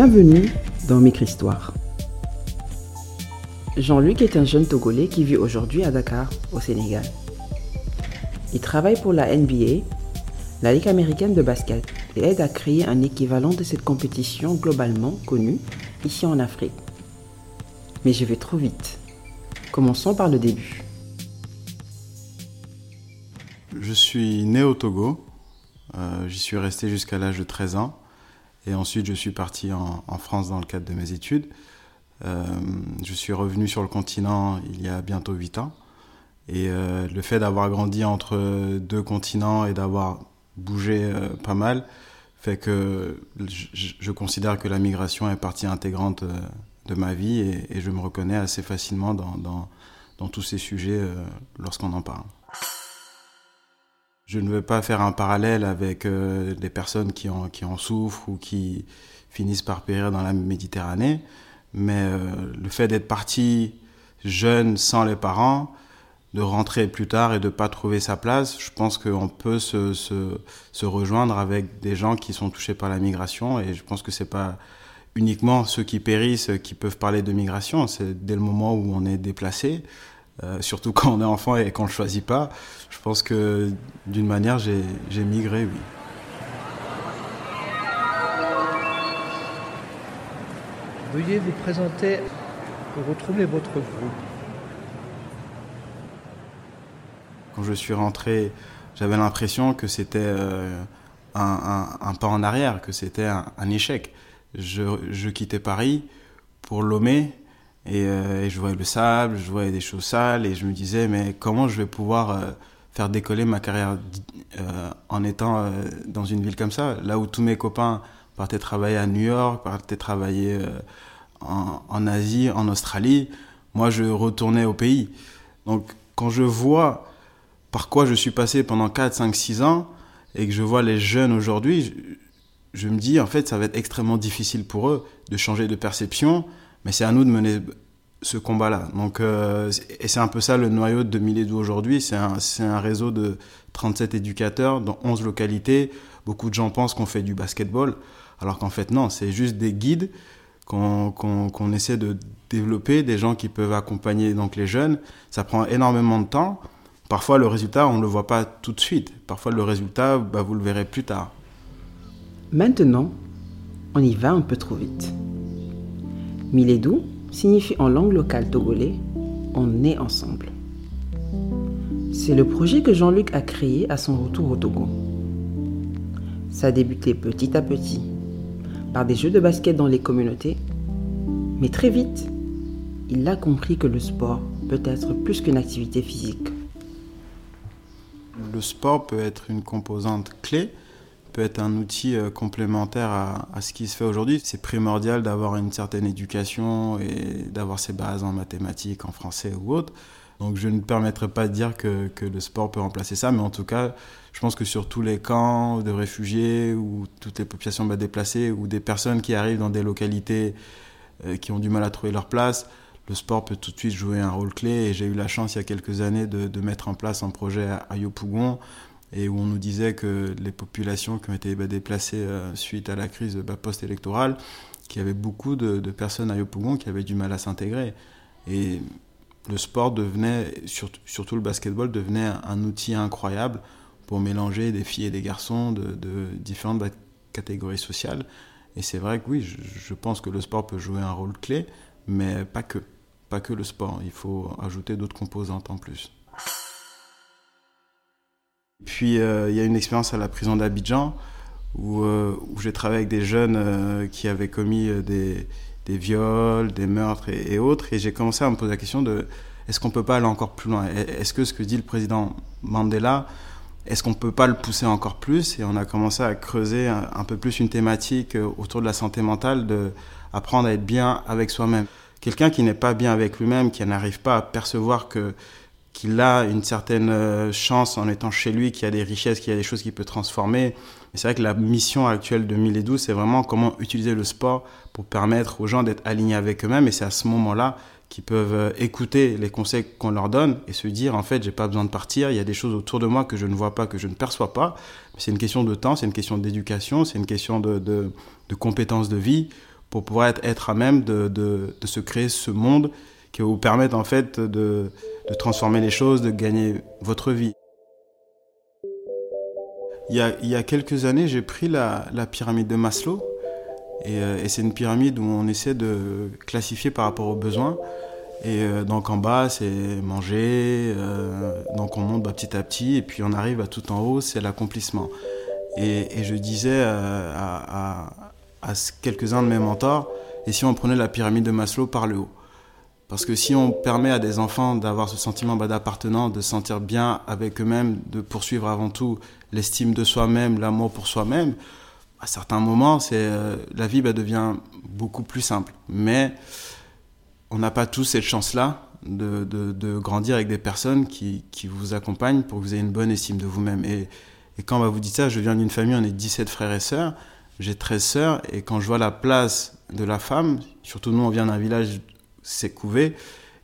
Bienvenue dans Micro-Histoire. Jean-Luc est un jeune Togolais qui vit aujourd'hui à Dakar, au Sénégal. Il travaille pour la NBA, la Ligue américaine de basket, et aide à créer un équivalent de cette compétition globalement connue ici en Afrique. Mais je vais trop vite. Commençons par le début. Je suis né au Togo. Euh, J'y suis resté jusqu'à l'âge de 13 ans. Et ensuite, je suis parti en, France dans le cadre de mes études. Euh, je suis revenu sur le continent il y a bientôt 8 ans. Et euh, le fait d'avoir grandi entre deux continents et d'avoir bougé euh, pas mal fait que je, considère que la migration est partie intégrante de ma vie et, je me reconnais assez facilement dans, tous ces sujets lorsqu'on en parle. Je ne veux pas faire un parallèle avec euh, des personnes qui en, souffrent ou qui finissent par périr dans la Méditerranée, mais euh, le fait d'être parti jeune sans les parents, de rentrer plus tard et de pas trouver sa place, je pense qu'on peut se, se, se, rejoindre avec des gens qui sont touchés par la migration et je pense que c'est pas uniquement ceux qui périssent qui peuvent parler de migration, c'est dès le moment où on est déplacé, euh, surtout quand on est enfant et qu'on ne le choisit pas, je pense que d'une manière j'ai migré, oui. Veuillez vous présenter pour retrouver votre groupe. Quand je suis rentré, j'avais l'impression que c'était euh, un, un, un, pas en arrière, que c'était un, un, échec. Je, je, quittais Paris pour Lomé et, euh, et, je voyais le sable, je voyais des choses sales et je me disais mais comment je vais pouvoir euh, faire décoller ma carrière euh, en étant dans une ville comme ça, là où tous mes copains partaient travailler à New York, partaient travailler en, Asie, en Australie, moi je retournais au pays. Donc quand je vois par quoi je suis passé pendant 4, 5, 6 ans et que je vois les jeunes aujourd'hui, je, me dis en fait ça va être extrêmement difficile pour eux de changer de perception, mais c'est à nous de mener ce combat-là. Donc, euh, et c'est un peu ça le noyau de Milédou aujourd'hui, c'est un, réseau de 37 éducateurs dans 11 localités. Beaucoup de gens pensent qu'on fait du basketball, alors qu'en fait non, c'est juste des guides qu'on qu qu essaie de développer, des gens qui peuvent accompagner donc les jeunes. Ça prend énormément de temps. Parfois, le résultat, on ne le voit pas tout de suite. Parfois, le résultat, bah, vous le verrez plus tard. Maintenant, on y va un peu trop vite. Milédou signifie en langue locale togolais On est ensemble. C'est le projet que Jean-Luc a créé à son retour au Togo. Ça a débuté petit à petit, par des jeux de basket dans les communautés, mais très vite, il a compris que le sport peut être plus qu'une activité physique le sport peut être une composante clé, peut être un outil complémentaire à, à ce qui se fait aujourd'hui. C'est primordial d'avoir une certaine éducation et d'avoir ses bases en mathématiques, en français ou autre. Donc je ne permettrai pas de dire que, le sport peut remplacer ça, mais en tout cas, je pense que sur tous les camps de réfugiés ou toutes les populations bas déplacées ou des personnes qui arrivent dans des localités euh, qui ont du mal à trouver leur place, le sport peut tout de suite jouer un rôle clé. Et j'ai eu la chance il y a quelques années de, de, mettre en place un projet à Yopougon et où on nous disait que les populations qui ont été bah, déplacées euh, suite à la crise bah, post-électorale, qu'il y avait beaucoup de, personnes à Yopougon qui avaient du mal à s'intégrer. Et le sport devenait, surtout, le basketball, devenait un, outil incroyable pour mélanger des filles et des garçons de, différentes catégories sociales. Et c'est vrai que oui, je, je pense que le sport peut jouer un rôle clé, mais pas que pas que le sport, il faut ajouter d'autres composantes en plus. Puis euh, il y a une expérience à la prison d'Abidjan où, euh, où j'ai travaillé avec des jeunes euh, qui avaient commis des, des, viols, des meurtres et, autres, et j'ai commencé à me poser la question de est-ce qu'on peut pas aller encore plus loin? Est-ce que ce que dit le président Mandela, est-ce qu'on peut pas le pousser encore plus? Et on a commencé à creuser un, un peu plus une thématique autour de la santé mentale, de apprendre à être bien avec soi-même. Quelqu'un qui n'est pas bien avec lui-même, qui n'arrive pas à percevoir que qu'il a une certaine chance en étant chez lui, qu'il y a des richesses, qu'il y a des choses qu'il peut transformer. C'est vrai que la mission actuelle de 1012, c'est vraiment comment utiliser le sport pour permettre aux gens d'être alignés avec eux-mêmes. Et c'est à ce moment-là qui peuvent euh, écouter les conseils qu'on leur donne et se dire en fait j'ai pas besoin de partir, il y a des choses autour de moi que je ne vois pas, que je ne perçois pas. C'est une question de temps, c'est une question d'éducation, c'est une question de, de, compétences de vie pour pouvoir être, à même de, se créer ce monde qui vous permettre en fait de, de transformer les choses, de gagner votre vie. Il y a, il y a quelques années, j'ai pris la, la pyramide de Maslow et, euh, c'est une pyramide où on essaie de classifier par rapport aux besoins. Et euh, donc en bas, c'est manger. Euh, donc on monte petit à petit. Et puis on arrive à tout en haut, c'est l'accomplissement. Et, et, je disais à, à, à quelques-uns de mes mentors, et si on prenait la pyramide de Maslow par le haut? Parce que si on permet à des enfants d'avoir ce sentiment bah, d'appartenance, de se sentir bien avec eux-mêmes, de poursuivre avant tout l'estime de soi-même, l'amour pour soi-même, à certains moments, c'est euh, la vie bah, devient beaucoup plus simple. Mais on n'a pas tous cette chance-là de, grandir avec des personnes qui, vous accompagnent pour que vous ayez une bonne estime de vous-même. Et, quand bah, vous dites ça, je viens d'une famille, on est 17 frères et sœurs, j'ai 13 sœurs, et quand je vois la place de la femme, surtout nous, on vient d'un village, c'est couvé,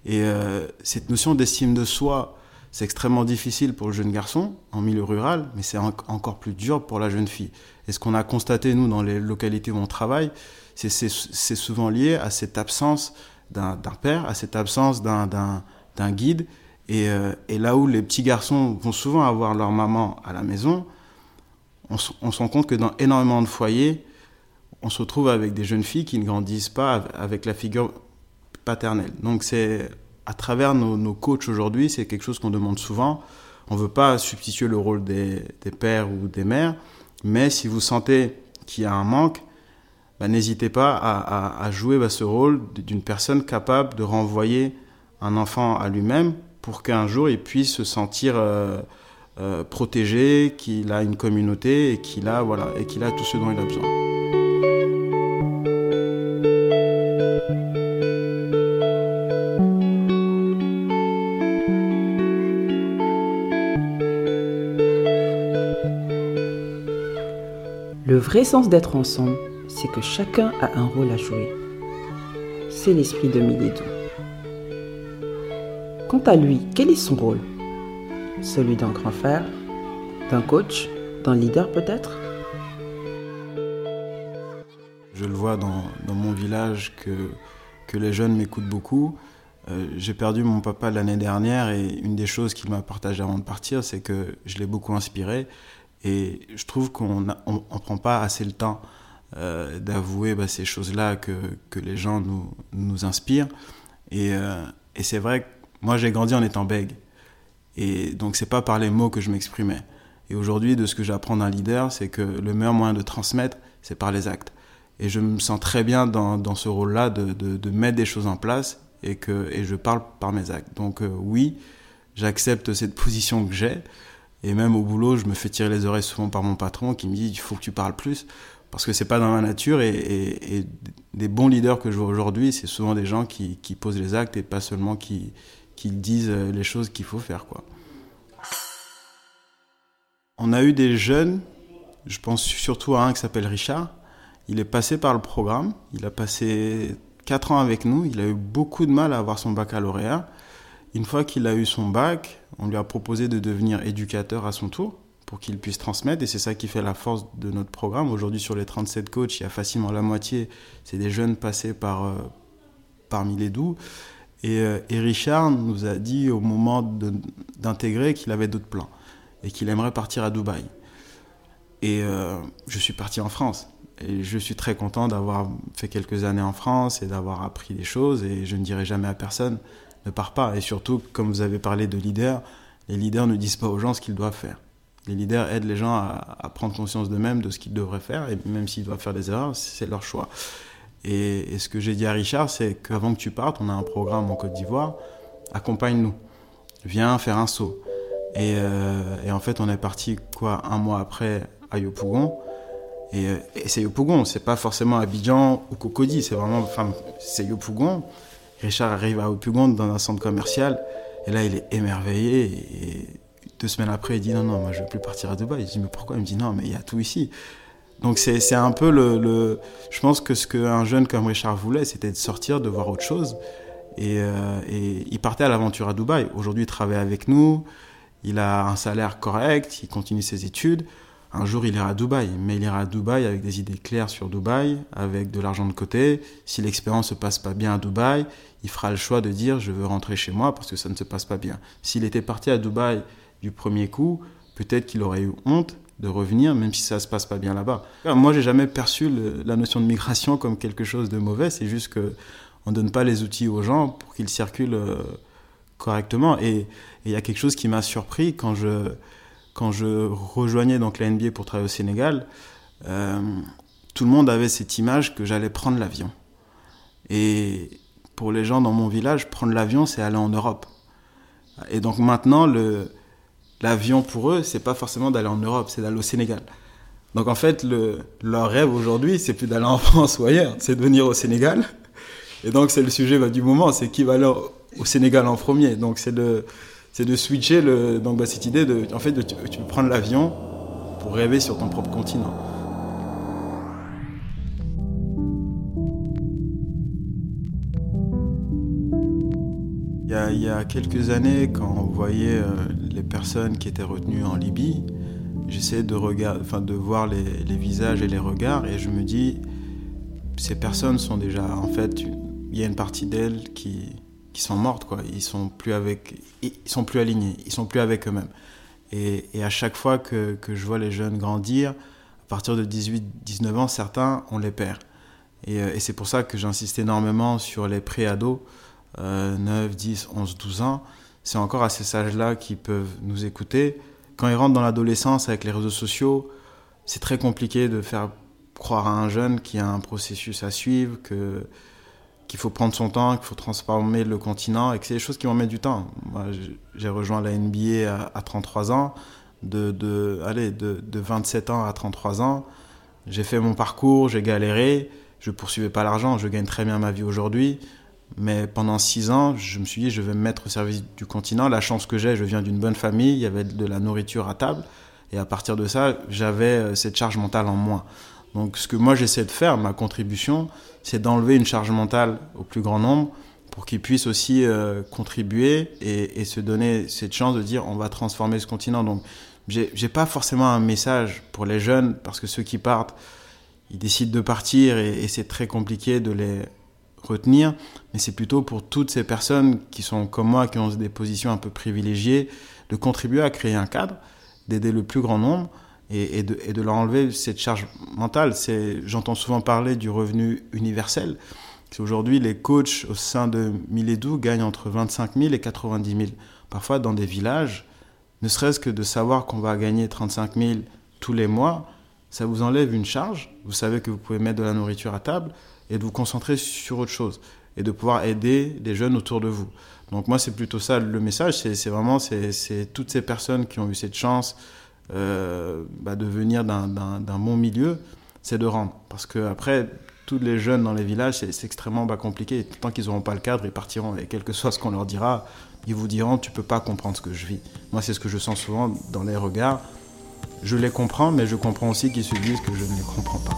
et euh, cette notion d'estime de soi, c'est extrêmement difficile pour le jeune garçon en milieu rural, mais c'est en encore plus dur pour la jeune fille. Et ce qu'on a constaté, nous, dans les localités où on travaille, c'est souvent lié à cette absence d'un père, à cette absence d'un guide. Et, euh, et, là où les petits garçons vont souvent avoir leur maman à la maison, on, on se rend compte que dans énormément de foyers, on se retrouve avec des jeunes filles qui ne grandissent pas avec la figure Donc c'est à travers nos, coachs aujourd'hui, c'est quelque chose qu'on demande souvent. On ne veut pas substituer le rôle des, pères ou des mères, mais si vous sentez qu'il y a un manque, bah, n'hésitez pas à jouer bah, ce rôle d'une personne capable de renvoyer un enfant à lui-même pour qu'un jour il puisse se sentir euh, euh, protégé, qu'il a une communauté et qu'il a, voilà, et qu'il a tout ce dont il a besoin. Le vrai sens d'être ensemble, c'est que chacun a un rôle à jouer. C'est l'esprit de Milédou. Quant à lui, quel est son rôle? Celui d'un grand frère? D'un coach? D'un leader peut-être? Je le vois dans, mon village que, que les jeunes m'écoutent beaucoup. Euh, J'ai perdu mon papa l'année dernière et une des choses qu'il m'a partagé avant de partir, c'est que je l'ai beaucoup inspiré et je trouve qu'on ne prend pas assez le temps euh, d'avouer bah, ces choses-là que, les gens nous, inspirent. Et, euh, et c'est vrai que moi, j'ai grandi en étant bègue. Et donc, c'est pas par les mots que je m'exprimais. Et aujourd'hui, de ce que j'apprends d'un leader, c'est que le meilleur moyen de transmettre, c'est par les actes. Et je me sens très bien dans, ce rôle-là de, mettre des choses en place et que je parle par mes actes. Donc euh, oui, j'accepte cette position que j'ai. Et même au boulot, je me fais tirer les oreilles souvent par mon patron qui me dit il faut que tu parles plus parce que c'est pas dans ma nature. Et, des bons leaders que je vois aujourd'hui, c'est souvent des gens qui, posent les actes et pas seulement qui, disent les choses qu'il faut faire. On a eu des jeunes, je pense surtout à un qui s'appelle Richard. Il est passé par le programme, il a passé 4 ans avec nous, il a eu beaucoup de mal à avoir son baccalauréat. Une fois qu'il a eu son bac, on lui a proposé de devenir éducateur à son tour pour qu'il puisse transmettre et c'est ça qui fait la force de notre programme. Aujourd'hui sur les 37 coachs, il y a facilement la moitié, c'est des jeunes passés par, euh, parmi les doux. Et, euh, et, Richard nous a dit au moment d'intégrer qu'il avait d'autres plans et qu'il aimerait partir à Dubaï. Et euh, je suis parti en France. Et je suis très content d'avoir fait quelques années en France et d'avoir appris des choses. Et je ne dirai jamais à personne ne part pas. Et surtout, comme vous avez parlé de leaders, les leaders ne disent pas aux gens ce qu'ils doivent faire. Les leaders aident les gens à, prendre conscience d'eux-mêmes, de ce qu'ils devraient faire, et même s'ils doivent faire des erreurs, c'est leur choix. Et, ce que j'ai dit à Richard, c'est qu'avant que tu partes, on a un programme en Côte d'Ivoire, accompagne-nous, viens faire un saut. Et, euh, en fait, on est parti quoi un mois après à Yopougon. Et, et c'est Yopougon, c'est pas forcément Abidjan ou Cocody, c'est vraiment, enfin, c'est Yopougon. Richard arrive à Opugon dans un centre commercial et là il est émerveillé deux semaines après il dit non non moi je veux plus partir à Dubaï. Je dis mais pourquoi? Il me dit non mais il y a tout ici. Donc c'est un peu le, le, je pense que ce qu'un jeune comme Richard voulait c'était de sortir, de voir autre chose Et, euh, et il partait à l'aventure à Dubaï. Aujourd'hui, il travaille avec nous. Il a un salaire correct. Il continue ses études. Un jour, il ira à Dubaï, mais il ira à Dubaï avec des idées claires sur Dubaï, avec de l'argent de côté. Si l'expérience se passe pas bien à Dubaï, il fera le choix de dire je veux rentrer chez moi parce que ça ne se passe pas bien. S'il était parti à Dubaï du premier coup, peut-être qu'il aurait eu honte de revenir, même si ça se passe pas bien là-bas. Moi, j'ai jamais perçu la notion de migration comme quelque chose de mauvais. C'est juste que on donne pas les outils aux gens pour qu'ils circulent euh, correctement. Et il y a quelque chose qui m'a surpris quand je quand je rejoignais donc la NBA pour travailler au Sénégal. Euh, tout le monde avait cette image que j'allais prendre l'avion. Et pour les gens dans mon village, prendre l'avion, c'est aller en Europe. Et donc maintenant, le, l'avion pour eux, c'est pas forcément d'aller en Europe, c'est d'aller au Sénégal. Donc en fait, le, leur rêve aujourd'hui, c'est plus d'aller en France ou ailleurs, c'est de venir au Sénégal. Et donc c'est le sujet bah, du moment, c'est qui va aller au Sénégal en premier. Donc c'est de, c'est de switcher cette idée de, en fait, tu prendre l'avion pour rêver sur ton propre continent. il y a quelques années, quand on voyait euh, les personnes qui étaient retenues en Libye, j'essayais de, enfin, de voir les, visages et les regards et je me dis, ces personnes sont déjà, en fait, il y a une partie d'elles qui, qui sont mortes, quoi. Ils sont plus avec, ils sont plus alignés, ils sont plus avec eux-mêmes. Et, à chaque fois que, que, je vois les jeunes grandir, à partir de 18-19 ans, certains, on les perd. Et, euh, et c'est pour ça que j'insiste énormément sur les pré-ados 9, 10, 11, 12 ans, c'est encore à ces âges-là qui peuvent nous écouter. Quand ils rentrent dans l'adolescence avec les réseaux sociaux, c'est très compliqué de faire croire à un jeune qu'il y a un processus à suivre, que qu'il faut prendre son temps, qu'il faut transformer le continent et que c'est des choses qui vont mettre du temps. Moi, j'ai rejoint la NBA à, 33 ans, de, allez, de, de 27 ans à 33 ans. J'ai fait mon parcours, j'ai galéré, je poursuivais pas l'argent, je gagne très bien ma vie aujourd'hui. Mais pendant six ans, je me suis dit, je vais me mettre au service du continent. La chance que j'ai, je viens d'une bonne famille, il y avait de la nourriture à table. Et à partir de ça, j'avais euh, cette charge mentale en moins. Donc ce que moi j'essaie de faire, ma contribution, c'est d'enlever une charge mentale au plus grand nombre pour qu'ils puissent aussi euh, contribuer et, se donner cette chance de dire on va transformer ce continent. Donc j'ai pas forcément un message pour les jeunes parce que ceux qui partent, ils décident de partir et c'est très compliqué de les retenir, mais c'est plutôt pour toutes ces personnes qui sont comme moi, qui ont des positions un peu privilégiées, de contribuer à créer un cadre, d'aider le plus grand nombre et, de, de, leur enlever cette charge mentale. J'entends souvent parler du revenu universel. Aujourd'hui, les coachs au sein de Miledou gagnent entre 25 000 et 90 000. Parfois, dans des villages, ne serait-ce que de savoir qu'on va gagner 35 000 tous les mois, ça vous enlève une charge. Vous savez que vous pouvez mettre de la nourriture à table et de vous concentrer sur autre chose et de pouvoir aider les jeunes autour de vous. Donc moi, c'est plutôt ça le message, c'est vraiment c'est toutes ces personnes qui ont eu cette chance euh, bah, de venir d'un bon milieu, c'est de rendre. Parce que après, tous les jeunes dans les villages, c'est extrêmement bah, compliqué. Tant qu'ils n'auront pas le cadre, ils partiront. Et quel que soit ce qu'on leur dira, ils vous diront, tu peux pas comprendre ce que je vis. Moi, c'est ce que je sens souvent dans les regards. Je les comprends, mais je comprends aussi qu'ils se disent que je ne les comprends pas.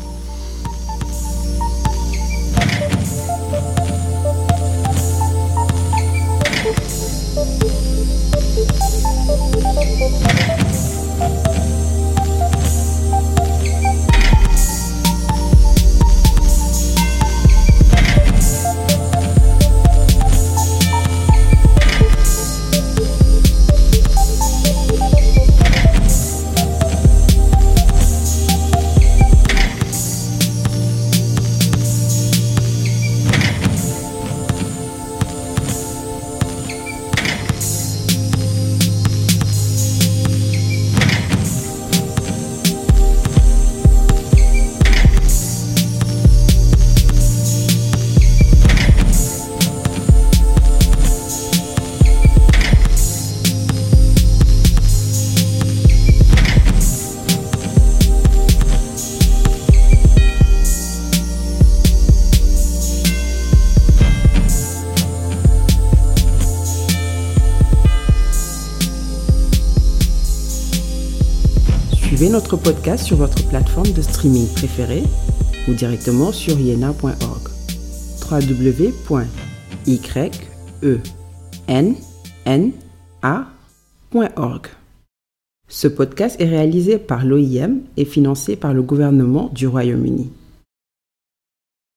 Suivez notre podcast sur votre plateforme de streaming préférée ou directement sur yena.org. www Y-E-N-N-A.org. Ce podcast est réalisé par l'OIM et financé par le gouvernement du Royaume-Uni.